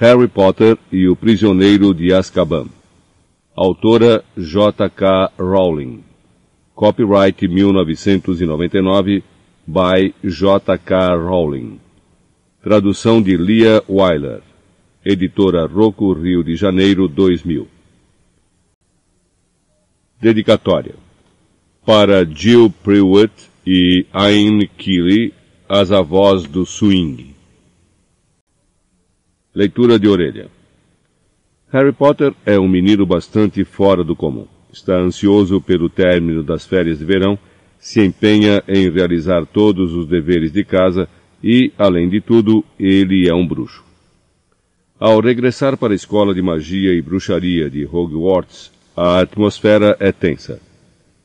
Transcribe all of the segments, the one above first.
Harry Potter e o Prisioneiro de Azkaban. Autora J.K. Rowling. Copyright 1999 by J.K. Rowling. Tradução de Lia Weiler. Editora Rocco Rio de Janeiro 2000. Dedicatória. Para Jill Prewitt e Ayn Keeley, as avós do swing. Leitura de orelha. Harry Potter é um menino bastante fora do comum. Está ansioso pelo término das férias de verão, se empenha em realizar todos os deveres de casa e, além de tudo, ele é um bruxo. Ao regressar para a escola de magia e bruxaria de Hogwarts, a atmosfera é tensa.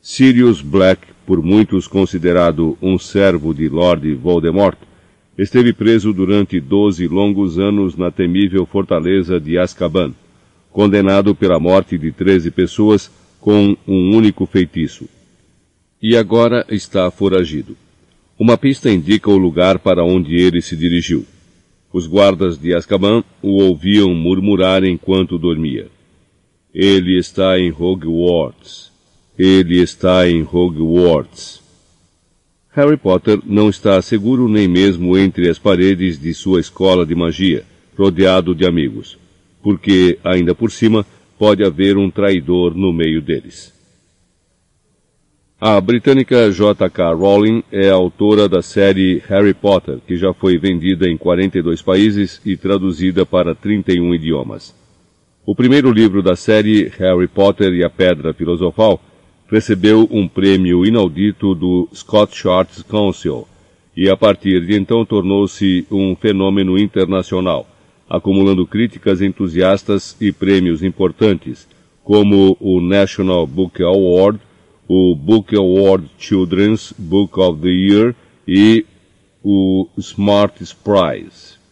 Sirius Black, por muitos considerado um servo de Lord Voldemort, esteve preso durante doze longos anos na temível fortaleza de Azkaban, condenado pela morte de treze pessoas com um único feitiço. E agora está foragido. Uma pista indica o lugar para onde ele se dirigiu. Os guardas de Azkaban o ouviam murmurar enquanto dormia. Ele está em Hogwarts. Ele está em Hogwarts. Harry Potter não está seguro nem mesmo entre as paredes de sua escola de magia, rodeado de amigos, porque, ainda por cima, pode haver um traidor no meio deles. A britânica J.K. Rowling é autora da série Harry Potter, que já foi vendida em 42 países e traduzida para 31 idiomas. O primeiro livro da série, Harry Potter e a Pedra Filosofal, recebeu um prêmio inaudito do Scottish Arts Council e a partir de então tornou-se um fenômeno internacional, acumulando críticas entusiastas e prêmios importantes, como o National Book Award, o Book Award Children's Book of the Year e o Smartest Prize.